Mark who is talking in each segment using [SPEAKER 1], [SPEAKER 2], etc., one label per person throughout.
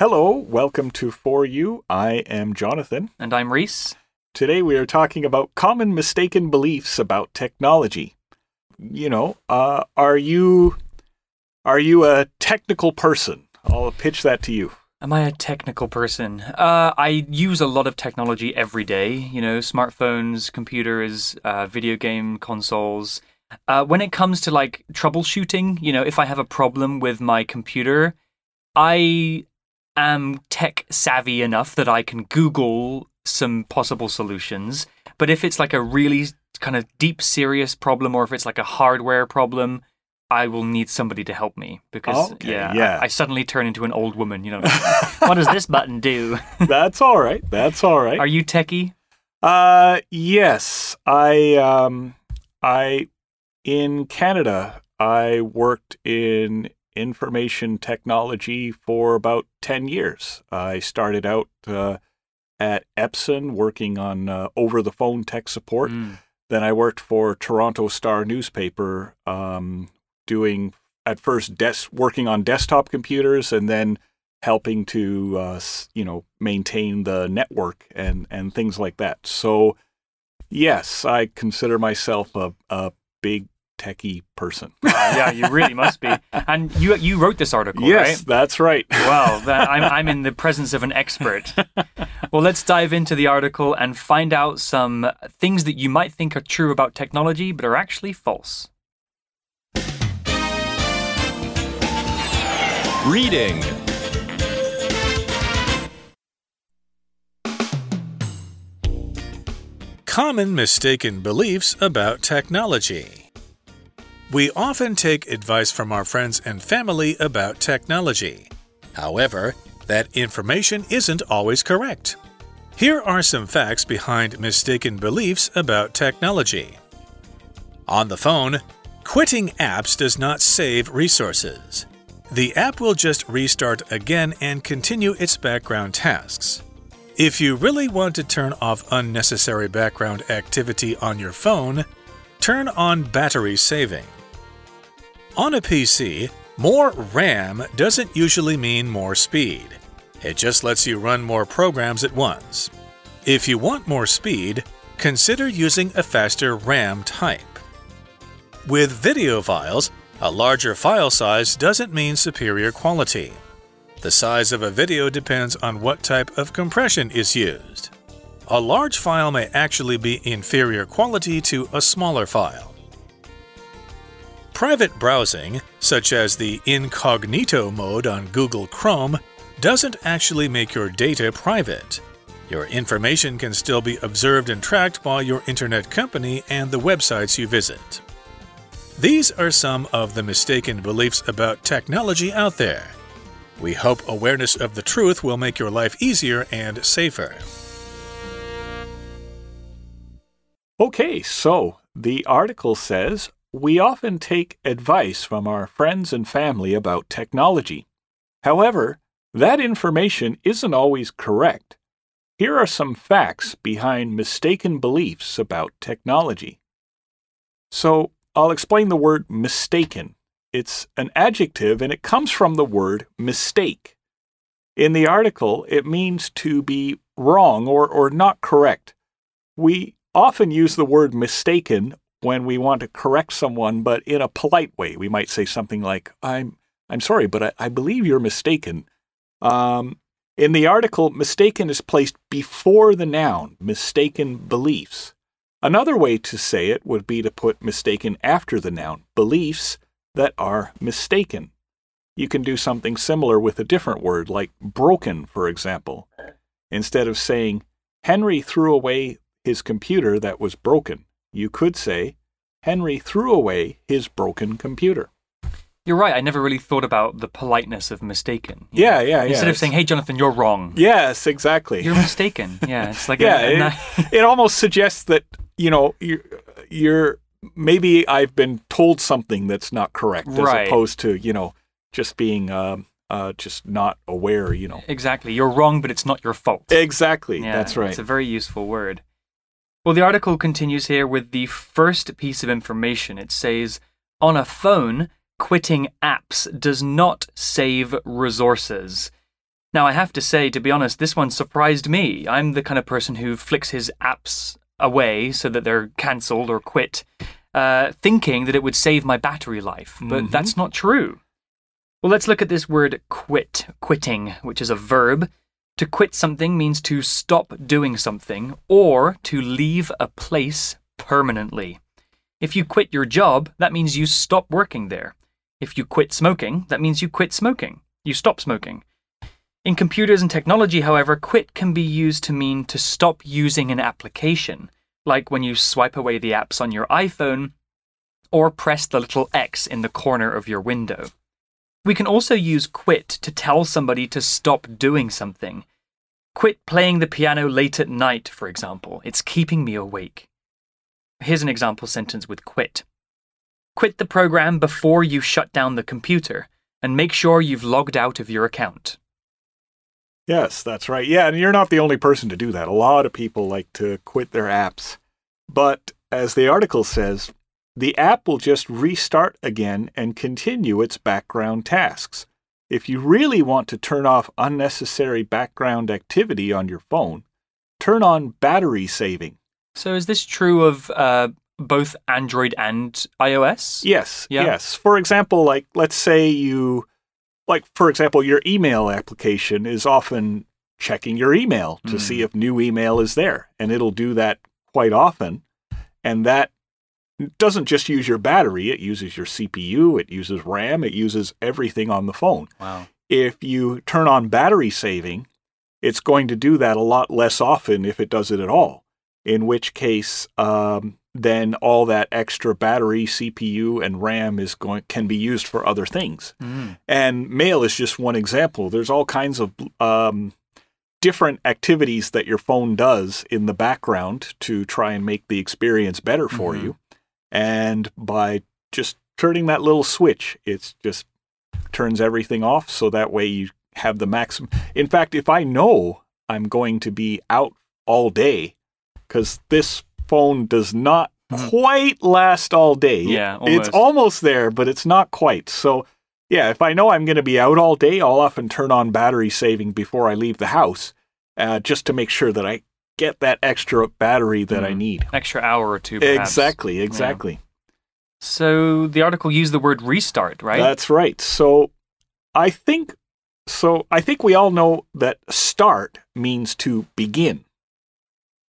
[SPEAKER 1] Hello, welcome to For You. I am Jonathan.
[SPEAKER 2] And I'm Reese.
[SPEAKER 1] Today we are talking about common mistaken beliefs about technology. You know, uh, are you are you a technical person? I'll pitch that to you.
[SPEAKER 2] Am I a technical person? Uh, I use a lot of technology every day. You know, smartphones, computers, uh, video game consoles. Uh, when it comes to like troubleshooting, you know, if I have a problem with my computer, I am tech savvy enough that I can Google some possible solutions. But if it's like a really kind of deep, serious problem, or if it's like a hardware problem, I will need somebody to help me because
[SPEAKER 1] Okay,
[SPEAKER 2] yeah,
[SPEAKER 1] yeah.
[SPEAKER 2] I, I suddenly turn into an old woman. You know, what does this button do?
[SPEAKER 1] That's all right. That's all right.
[SPEAKER 2] Are you techie?
[SPEAKER 1] Uh, yes, I um, I in Canada, I worked in information technology for about ten years. I started out uh, at Epson working on uh, over the phone tech support.
[SPEAKER 2] Mm.
[SPEAKER 1] Then I worked for Toronto Star newspaper, um, doing at first desk working on desktop computers, and then helping to uh, you know maintain the network and and things like that. So yes, I consider myself a a big techie person.
[SPEAKER 2] Uh, yeah, you really must be. And you you wrote this article,
[SPEAKER 1] yes,
[SPEAKER 2] right?
[SPEAKER 1] that's right.
[SPEAKER 2] Wow, that, I'm I'm in the presence of an expert. Well, let's dive into the article and find out some things that you might think are true about technology, but are actually false.
[SPEAKER 3] Reading.
[SPEAKER 4] Common mistaken beliefs about technology. We often take advice from our friends and family about technology. However, that information isn't always correct. Here are some facts behind mistaken beliefs about technology. On the phone, quitting apps does not save resources. The app will just restart again and continue its background tasks. If you really want to turn off unnecessary background activity on your phone, turn on battery saving. On a PC, more RAM doesn't usually mean more speed. It just lets you run more programs at once. If you want more speed, consider using a faster RAM type. With video files, a larger file size doesn't mean superior quality. The size of a video depends on what type of compression is used. A large file may actually be inferior quality to a smaller file. Private browsing, such as the incognito mode on Google Chrome, doesn't actually make your data private. Your information can still be observed and tracked by your internet company and the websites you visit. These are some of the mistaken beliefs about technology out there. We hope awareness of the truth will make your life easier and safer.
[SPEAKER 1] Okay, so the article says we often take advice from our friends and family about technology. However, that information isn't always correct. Here are some facts behind mistaken beliefs about technology. So, I'll explain the word mistaken. It's an adjective and it comes from the word mistake. In the article, it means to be wrong or, or not correct. We often use the word mistaken when we want to correct someone, but in a polite way. We might say something like, I'm, I'm sorry, but I, I believe you're mistaken. Um, in the article, mistaken is placed before the noun, mistaken beliefs. Another way to say it would be to put mistaken after the noun, beliefs that are mistaken. You can do something similar with a different word, like broken, for example. Instead of saying, Henry threw away his computer that was broken, you could say, Henry threw away his broken computer.
[SPEAKER 2] You're right. I never really thought about the politeness of mistaken.
[SPEAKER 1] Yeah, yeah, yeah.
[SPEAKER 2] Instead of saying, "Hey, Jonathan, you're wrong,"
[SPEAKER 1] Yes, exactly.
[SPEAKER 2] you're mistaken. Yeah, it's like
[SPEAKER 1] yeah,
[SPEAKER 2] a
[SPEAKER 1] it,
[SPEAKER 2] ni-
[SPEAKER 1] it almost suggests that you know you're, you're maybe I've been told something that's not correct,
[SPEAKER 2] Right.
[SPEAKER 1] as opposed to you know just being um, uh, just not aware. You know,
[SPEAKER 2] exactly. You're wrong, but it's not your fault.
[SPEAKER 1] exactly.
[SPEAKER 2] Yeah,
[SPEAKER 1] that's right.
[SPEAKER 2] It's a very useful word. Well, the article continues here with the first piece of information. It says, on a phone, quitting apps does not save resources. Now, I have to say, to be honest, this one surprised me. I'm the kind of person who flicks his apps away so that they're cancelled or quit, uh, thinking that it would save my battery life. But
[SPEAKER 1] Mhm.
[SPEAKER 2] that's not true. Well, let's look at this word quit, quitting, which is a verb. To quit something means to stop doing something or to leave a place permanently. If you quit your job, that means you stop working there. If you quit smoking, that means you quit smoking. You stop smoking. In computers and technology, however, quit can be used to mean to stop using an application, like when you swipe away the apps on your iPhone or press the little X in the corner of your window. We can also use quit to tell somebody to stop doing something. Quit playing the piano late at night, for example. It's keeping me awake. Here's an example sentence with quit. Quit the program before you shut down the computer and make sure you've logged out of your account.
[SPEAKER 1] Yes, that's right. Yeah, and you're not the only person to do that. A lot of people like to quit their apps. But as the article says, the app will just restart again and continue its background tasks. If you really want to turn off unnecessary background activity on your phone, turn on battery saving.
[SPEAKER 2] So, is this true of uh, both Android and iOS?
[SPEAKER 1] Yes,
[SPEAKER 2] Yeah.
[SPEAKER 1] yes. For example, like let's say you like for example, your email application is often checking your email to
[SPEAKER 2] Mm.
[SPEAKER 1] see if new email is there, and it'll do that quite often. And that doesn't just use your battery, it uses your CPU, it uses RAM, it uses everything on the phone.
[SPEAKER 2] Wow.
[SPEAKER 1] If you turn on battery saving, it's going to do that a lot less often if it does it at all. In which case, um, then all that extra battery, CPU, and RAM is going can be used for other things.
[SPEAKER 2] Mm.
[SPEAKER 1] And mail is just one example. There's all kinds of um, different activities that your phone does in the background to try and make the experience better for
[SPEAKER 2] Mhm.
[SPEAKER 1] you. And by just turning that little switch, it just turns everything off so that way you have the maximum. In fact, if I know I'm going to be out all day, because this phone does not
[SPEAKER 2] Mhm.
[SPEAKER 1] quite last all day.
[SPEAKER 2] Yeah,
[SPEAKER 1] It's
[SPEAKER 2] almost.
[SPEAKER 1] almost there, but it's not quite. So, yeah, if I know I'm going to be out all day, I'll often turn on battery saving before I leave the house uh, just to make sure that I get that extra battery that I
[SPEAKER 2] Mhm.
[SPEAKER 1] need.
[SPEAKER 2] Extra hour or two, perhaps.
[SPEAKER 1] Exactly, exactly.
[SPEAKER 2] So, the article used the word restart, right?
[SPEAKER 1] That's right. So I think so I think we all know that start means to begin.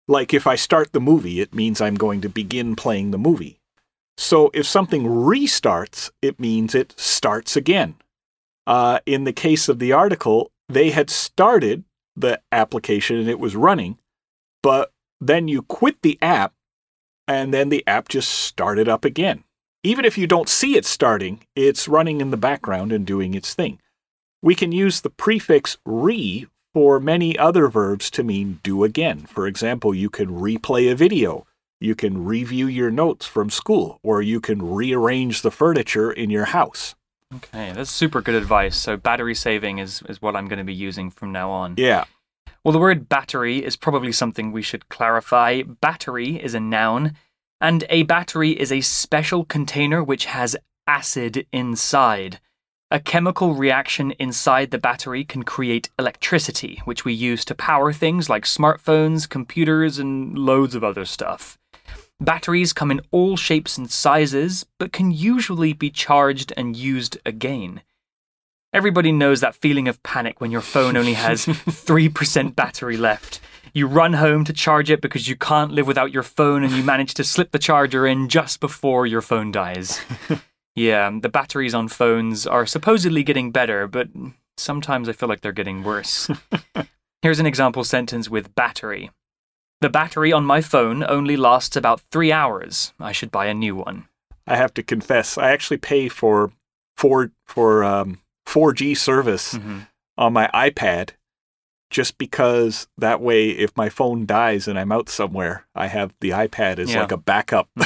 [SPEAKER 1] Like if I start the movie, it means I'm going to begin playing the movie. So if something restarts, it means it starts again. Uh, in the case of the article, they had started the application and it was running, but then you quit the app and then the app just started up again. Even if you don't see it starting, it's running in the background and doing its thing. We can use the prefix re for many other verbs to mean do again. For example, you can replay a video, you can review your notes from school, or you can rearrange the furniture in your house.
[SPEAKER 2] Okay, that's super good advice. So, battery saving is, is what I'm going to be using from now on.
[SPEAKER 1] Yeah.
[SPEAKER 2] Well, the word battery is probably something we should clarify. Battery is a noun, and a battery is a special container which has acid inside. A chemical reaction inside the battery can create electricity, which we use to power things like smartphones, computers, and loads of other stuff. Batteries come in all shapes and sizes, but can usually be charged and used again. Everybody knows that feeling of panic when your phone only has 3% battery left. You run home to charge it because you can't live without your phone and you manage to slip the charger in just before your phone dies. yeah, the batteries on phones are supposedly getting better, but sometimes I feel like they're getting worse. Here's an example sentence with battery. The battery on my phone only lasts about three hours. I should buy a new one.
[SPEAKER 1] I have to confess, I actually pay for for for um, 4G service
[SPEAKER 2] Mhm.
[SPEAKER 1] on my iPad just because that way if my phone dies and I'm out somewhere, I have the iPad as
[SPEAKER 2] Yeah.
[SPEAKER 1] like a backup.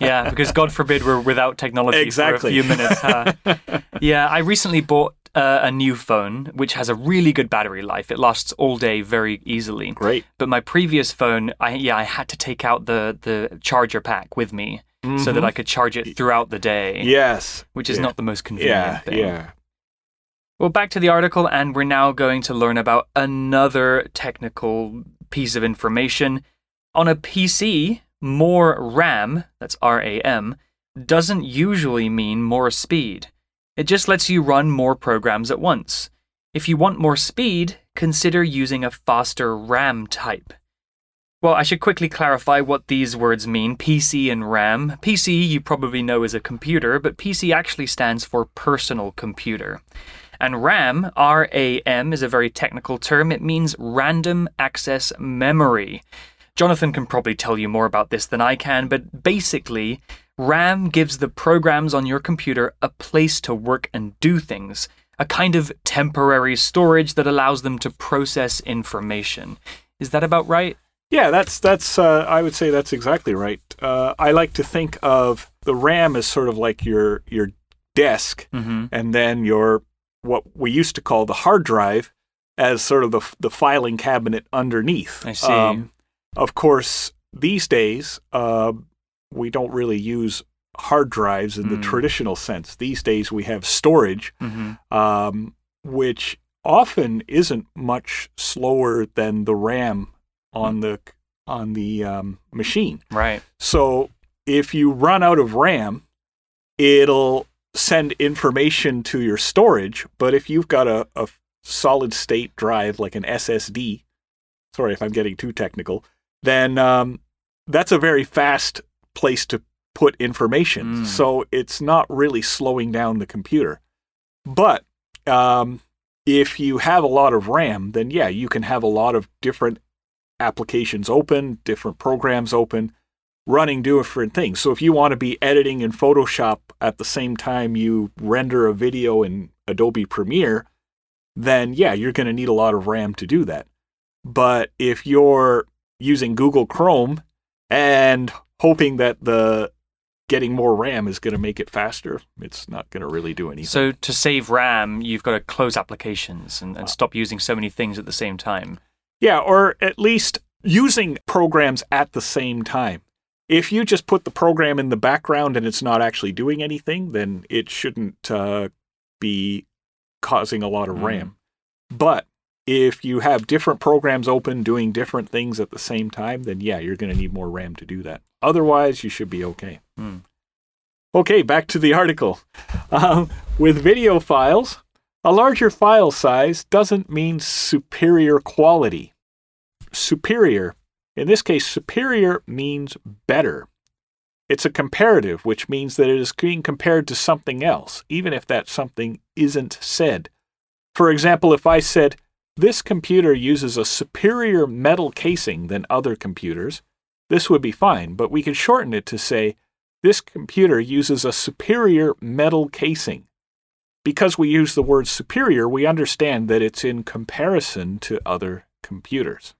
[SPEAKER 2] Yeah, because God forbid we're without technology
[SPEAKER 1] Exactly.
[SPEAKER 2] for a few minutes. huh? yeah, I recently bought uh, a new phone which has a really good battery life. It lasts all day very easily.
[SPEAKER 1] Great.
[SPEAKER 2] But my previous phone, I yeah, I had to take out the the charger pack with me so that
[SPEAKER 1] Mhm.
[SPEAKER 2] I could charge it throughout the day,
[SPEAKER 1] Yes.
[SPEAKER 2] which is
[SPEAKER 1] Yeah.
[SPEAKER 2] not the most convenient
[SPEAKER 1] Yeah,
[SPEAKER 2] thing.
[SPEAKER 1] yeah.
[SPEAKER 2] Well, back to the article, and we're now going to learn about another technical piece of information. On a PC, more RAM, that's RAM, doesn't usually mean more speed. It just lets you run more programs at once. If you want more speed, consider using a faster RAM type. Well, I should quickly clarify what these words mean PC and RAM. PC you probably know is a computer, but PC actually stands for personal computer. And RAM, R A M, is a very technical term. It means random access memory. Jonathan can probably tell you more about this than I can, but basically, RAM gives the programs on your computer a place to work and do things, a kind of temporary storage that allows them to process information. Is that about right?
[SPEAKER 1] Yeah, that's that's. Uh, I would say that's exactly right. Uh, I like to think of the RAM as sort of like your your desk,
[SPEAKER 2] Mm-hmm.
[SPEAKER 1] and then your what we used to call the hard drive as sort of the the filing cabinet underneath. Um,
[SPEAKER 2] I see.
[SPEAKER 1] of course, these days uh, we don't really use hard drives in the
[SPEAKER 2] Mm.
[SPEAKER 1] traditional sense. These days we have storage,
[SPEAKER 2] Mm-hmm.
[SPEAKER 1] um, which often isn't much slower than the RAM on the on the um, machine.
[SPEAKER 2] Right.
[SPEAKER 1] So if you run out of RAM, it'll send information to your storage. But if you've got a, a solid state drive like an SSD, sorry if I'm getting too technical, then um, that's a very fast place to put information.
[SPEAKER 2] Mm.
[SPEAKER 1] So it's not really slowing down the computer. But um, if you have a lot of RAM, then yeah, you can have a lot of different applications open, different programs open, running different things. So if you want to be editing in Photoshop at the same time you render a video in Adobe Premiere, then yeah, you're going to need a lot of RAM to do that. But if you're using Google Chrome and hoping that the getting more RAM is going to make it faster, it's not going to really do anything.
[SPEAKER 2] So to save RAM, you've got to close applications and, and uh, stop using so many things at the same time.
[SPEAKER 1] Yeah, or at least using programs at the same time. If you just put the program in the background and it's not actually doing anything, then it shouldn't uh, be causing a lot of
[SPEAKER 2] Mm.
[SPEAKER 1] RAM. But if you have different programs open doing different things at the same time, then yeah, you're going to need more RAM to do that. Otherwise, you should be okay.
[SPEAKER 2] Hmm.
[SPEAKER 1] Okay, back to the article. Um, with video files, a larger file size doesn't mean superior quality. Superior, in this case, superior means better. It's a comparative, which means that it is being compared to something else, even if that something isn't said. For example, if I said, This computer uses a superior metal casing than other computers, this would be fine, but we could shorten it to say, This computer uses a superior metal casing. Because we use the word superior, we understand that it's in comparison to other computers.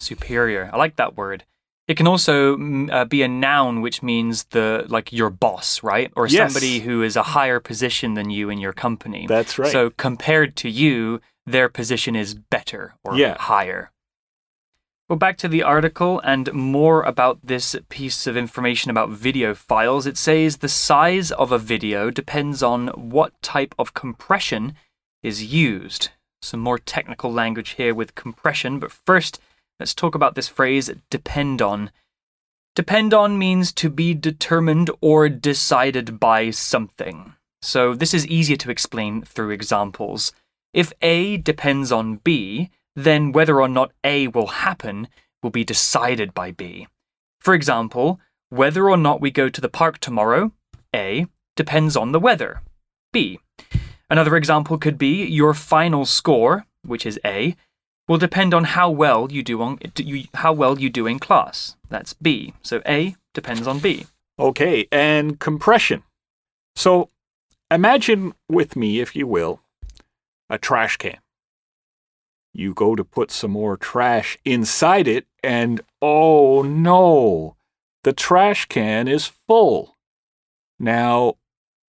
[SPEAKER 2] Superior. I like that word. It can also mm, uh, be a noun, which means the like your boss, right? Or
[SPEAKER 1] Yes.
[SPEAKER 2] somebody who is a higher position than you in your company.
[SPEAKER 1] That's right.
[SPEAKER 2] So compared to you, their position is better or
[SPEAKER 1] Yeah.
[SPEAKER 2] higher. Well, back to the article and more about this piece of information about video files. It says the size of a video depends on what type of compression is used. Some more technical language here with compression, but first, let's talk about this phrase depend on. Depend on means to be determined or decided by something. So this is easier to explain through examples. If A depends on B, then whether or not A will happen will be decided by B. For example, whether or not we go to the park tomorrow, A, depends on the weather, B. Another example could be your final score, which is A, will depend on how well you do on you, how well you do in class. That's B. So A depends on B.
[SPEAKER 1] Okay, and compression. So imagine with me, if you will, a trash can. You go to put some more trash inside it, and oh no, the trash can is full. Now,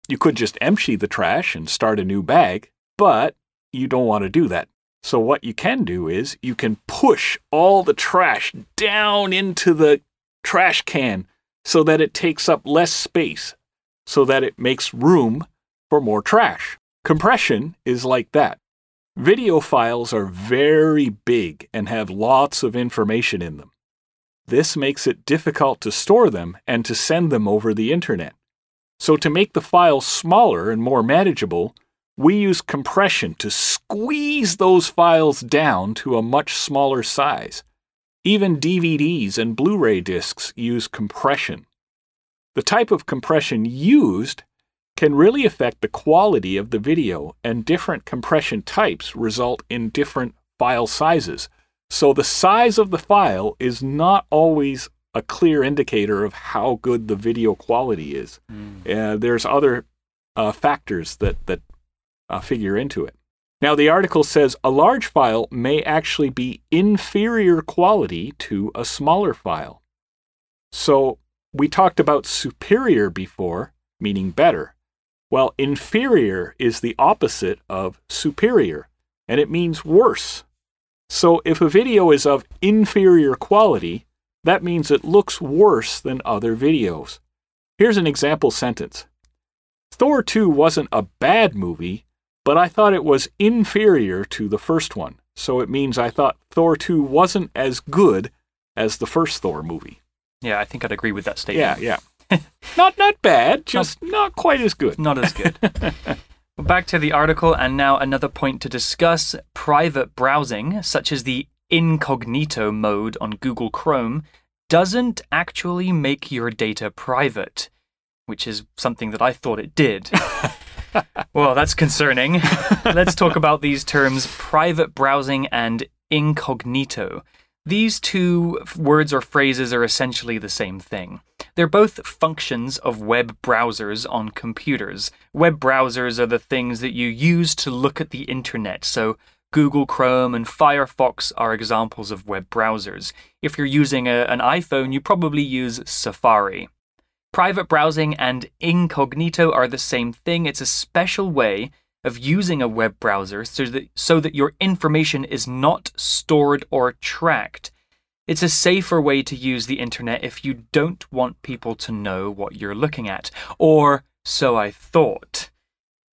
[SPEAKER 1] you could just empty the trash and start a new bag, but you don't want to do that. So, what you can do is you can push all the trash down into the trash can so that it takes up less space, so that it makes room for more trash. Compression is like that. Video files are very big and have lots of information in them. This makes it difficult to store them and to send them over the internet. So, to make the files smaller and more manageable, we use compression to squeeze those files down to a much smaller size. Even DVDs and Blu ray discs use compression. The type of compression used can really affect the quality of the video, and different compression types result in different file sizes. So the size of the file is not always a clear indicator of how good the video quality is. Mm. Uh, there's other uh, factors that that uh, figure into it. Now, the article says a large file may actually be inferior quality to a smaller file. So we talked about superior before, meaning better. Well, inferior is the opposite of superior, and it means worse. So if a video is of inferior quality, that means it looks worse than other videos. Here's an example sentence Thor 2 wasn't a bad movie, but I thought it was inferior to the first one. So it means I thought Thor 2 wasn't as good as the first Thor movie.
[SPEAKER 2] Yeah, I think I'd agree with that statement.
[SPEAKER 1] Yeah, yeah not not bad, just not, not quite as good.
[SPEAKER 2] Not as good. well, back to the article, and now another point to discuss: private browsing, such as the incognito mode on Google Chrome, doesn't actually make your data private, which is something that I thought it did. well, that's concerning. Let's talk about these terms private browsing and incognito. These two words or phrases are essentially the same thing. They're both functions of web browsers on computers. Web browsers are the things that you use to look at the internet, so Google Chrome and Firefox are examples of web browsers. If you're using a, an iPhone, you probably use Safari. Private browsing and incognito are the same thing. It's a special way of using a web browser so that, so that your information is not stored or tracked. It's a safer way to use the internet if you don't want people to know what you're looking at. Or so I thought.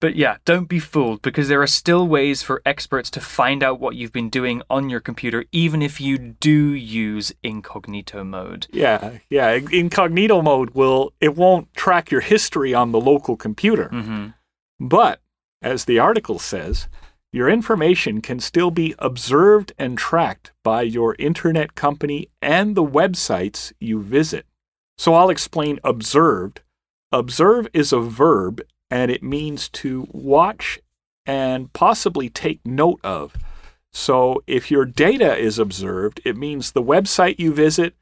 [SPEAKER 2] But yeah, don't be fooled because there are still ways for experts to find out what you've been doing on your computer, even if you do use incognito mode.
[SPEAKER 1] Yeah, yeah. Incognito mode will, it won't track your history on the local computer. Mm-hmm. But, as the article says, your information can still be observed and tracked by your internet company and the websites you visit. So I'll explain observed. Observe is a verb and it means to watch and possibly take note of. So if your data is observed, it means the website you visit,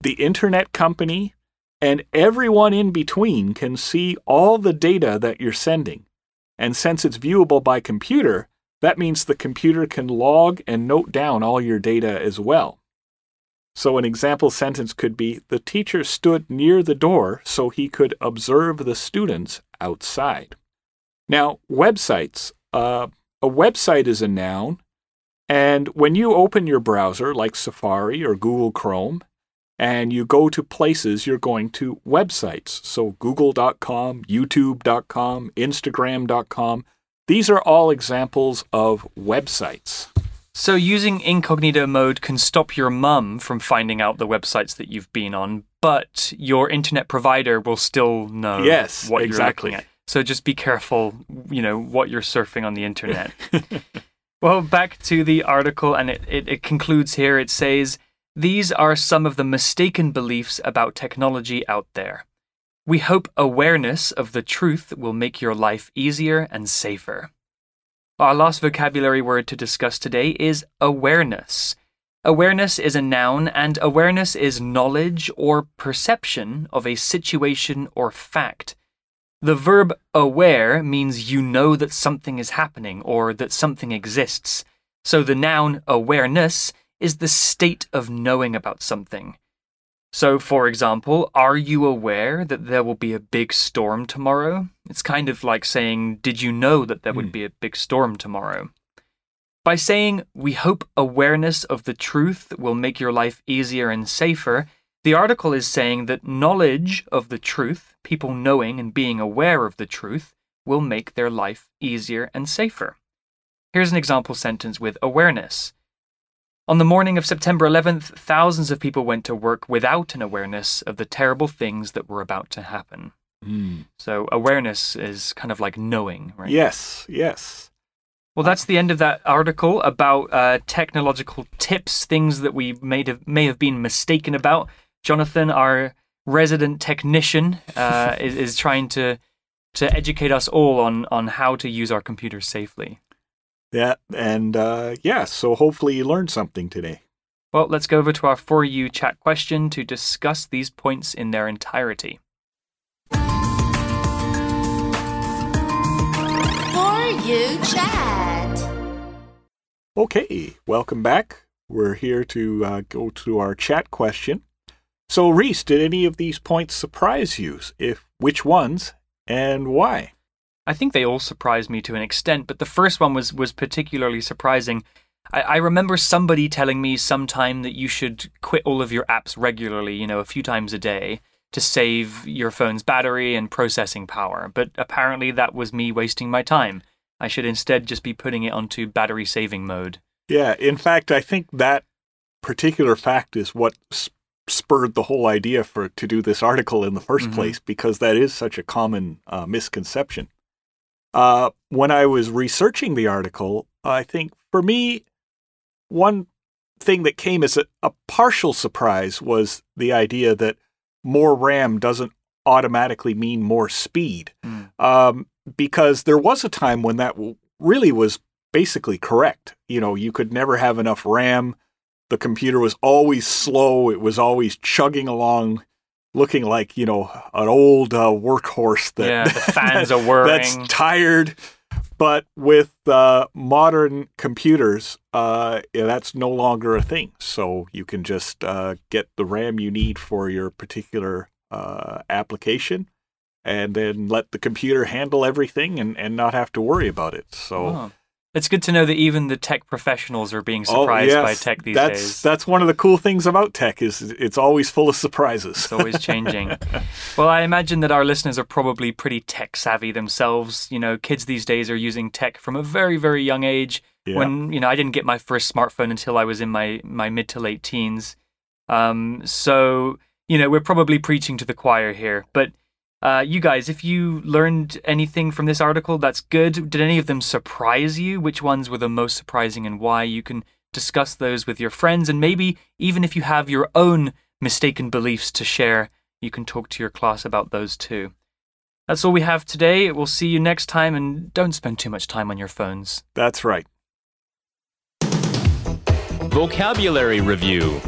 [SPEAKER 1] the internet company, and everyone in between can see all the data that you're sending. And since it's viewable by computer, that means the computer can log and note down all your data as well. So, an example sentence could be The teacher stood near the door so he could observe the students outside. Now, websites. Uh, a website is a noun, and when you open your browser, like Safari or Google Chrome, and you go to places, you're going to websites. So, google.com, youtube.com, instagram.com. These are all examples of websites.
[SPEAKER 2] So, using incognito mode can stop your mum from finding out the websites that you've been on, but your internet provider will still know
[SPEAKER 1] yes,
[SPEAKER 2] what
[SPEAKER 1] exactly.
[SPEAKER 2] you're looking at. So, just be careful, you know, what you're surfing on the internet. well, back to the article, and it, it, it concludes here. It says, These are some of the mistaken beliefs about technology out there. We hope awareness of the truth will make your life easier and safer. Our last vocabulary word to discuss today is awareness. Awareness is a noun, and awareness is knowledge or perception of a situation or fact. The verb aware means you know that something is happening or that something exists. So the noun awareness is the state of knowing about something. So, for example, are you aware that there will be a big storm tomorrow? It's kind of like saying, Did you know that there mm. would hmm. be a big storm tomorrow? By saying, We hope awareness of the truth will make your life easier and safer, the article is saying that knowledge of the truth, people knowing and being aware of the truth, will make their life easier and safer. Here's an example sentence with awareness. On the morning of September 11th, thousands of people went to work without an awareness of the terrible things that were about to happen.
[SPEAKER 1] Mm.
[SPEAKER 2] So, awareness is kind of like knowing, right?
[SPEAKER 1] Yes, yes.
[SPEAKER 2] Well, that's the end of that article about uh, technological tips, things that we may have, may have been mistaken about. Jonathan, our resident technician, uh, is, is trying to to educate us all on on how to use our computers safely.
[SPEAKER 1] Yeah, and uh, yeah, so hopefully you learned something today.
[SPEAKER 2] Well, let's go over to our For You chat question to discuss these points in their entirety.
[SPEAKER 3] For you chat.
[SPEAKER 1] Okay, welcome back. We're here to uh, go to our chat question. So, Reese, did any of these points surprise you? If which ones and why?
[SPEAKER 2] I think they all surprised me to an extent, but the first one was was particularly surprising. I, I remember somebody telling me sometime that you should quit all of your apps regularly, you know, a few times a day to save your phone's battery and processing power. But apparently that was me wasting my time. I should instead just be putting it onto battery saving mode.
[SPEAKER 1] Yeah, in fact, I think that particular fact is what spurred the whole idea for to do this article in the 1st
[SPEAKER 2] Mhm.
[SPEAKER 1] place because that is such a common uh, misconception. Uh, when I was researching the article, I think for me, one thing that came as a, a partial surprise was the idea that more RAM doesn't automatically mean more speed.
[SPEAKER 2] Mm.
[SPEAKER 1] Um, because there was a time when that really was basically correct. You know, you could never have enough RAM. The computer was always slow. It was always chugging along, looking like, you know, an old uh, workhorse that
[SPEAKER 2] yeah, the fans are whirring.
[SPEAKER 1] that's tired. But with uh, modern computers, uh, yeah, that's no longer a thing. So you can just uh, get the RAM you need for your particular uh, application and then let the computer handle everything and, and not have to worry about it. So
[SPEAKER 2] Oh. It's good to know that even the tech professionals are being
[SPEAKER 1] Oh,
[SPEAKER 2] surprised by tech these
[SPEAKER 1] that's,
[SPEAKER 2] days.
[SPEAKER 1] That's one of the cool things about tech is it's always full of surprises.
[SPEAKER 2] It's always changing. well, I imagine that our listeners are probably pretty tech savvy themselves. You know, kids these days are using tech from a very, very young age.
[SPEAKER 1] Yeah.
[SPEAKER 2] When you know, I didn't get my first smartphone until I was in my my mid to late teens. Um, so you know, we're probably preaching to the choir here. But uh, you guys, if you learned anything from this article, that's good. Did any of them surprise you? Which ones were the most surprising and why? You can discuss those with your friends, and maybe even if you have your own mistaken beliefs to share, you can talk to your class about those too. That's all we have today. We'll see you next time, and don't spend too much time on your phones.
[SPEAKER 1] That's right.
[SPEAKER 5] Vocabulary Review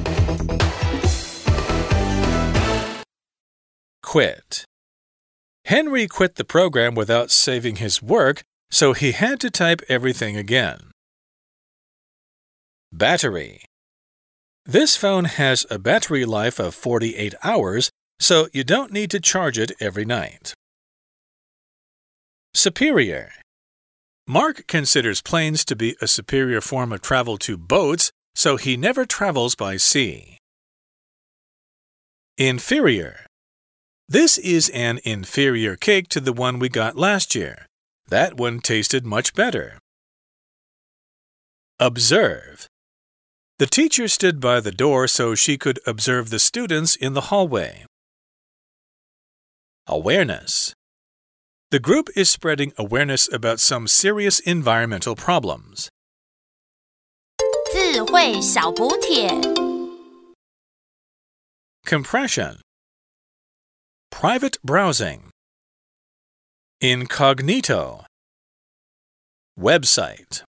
[SPEAKER 4] Quit. Henry quit the program without saving his work, so he had to type everything again. Battery. This phone has a battery life of 48 hours, so you don't need to charge it every night. Superior. Mark considers planes to be a superior form of travel to boats, so he never travels by sea. Inferior. This is an inferior cake to the one we got last year. That one tasted much better. Observe. The teacher stood by the door so she could observe the students in the hallway. Awareness. The group is spreading awareness about some serious environmental problems.
[SPEAKER 3] 智慧小补帖。
[SPEAKER 4] Compression. Private browsing. Incognito. Website.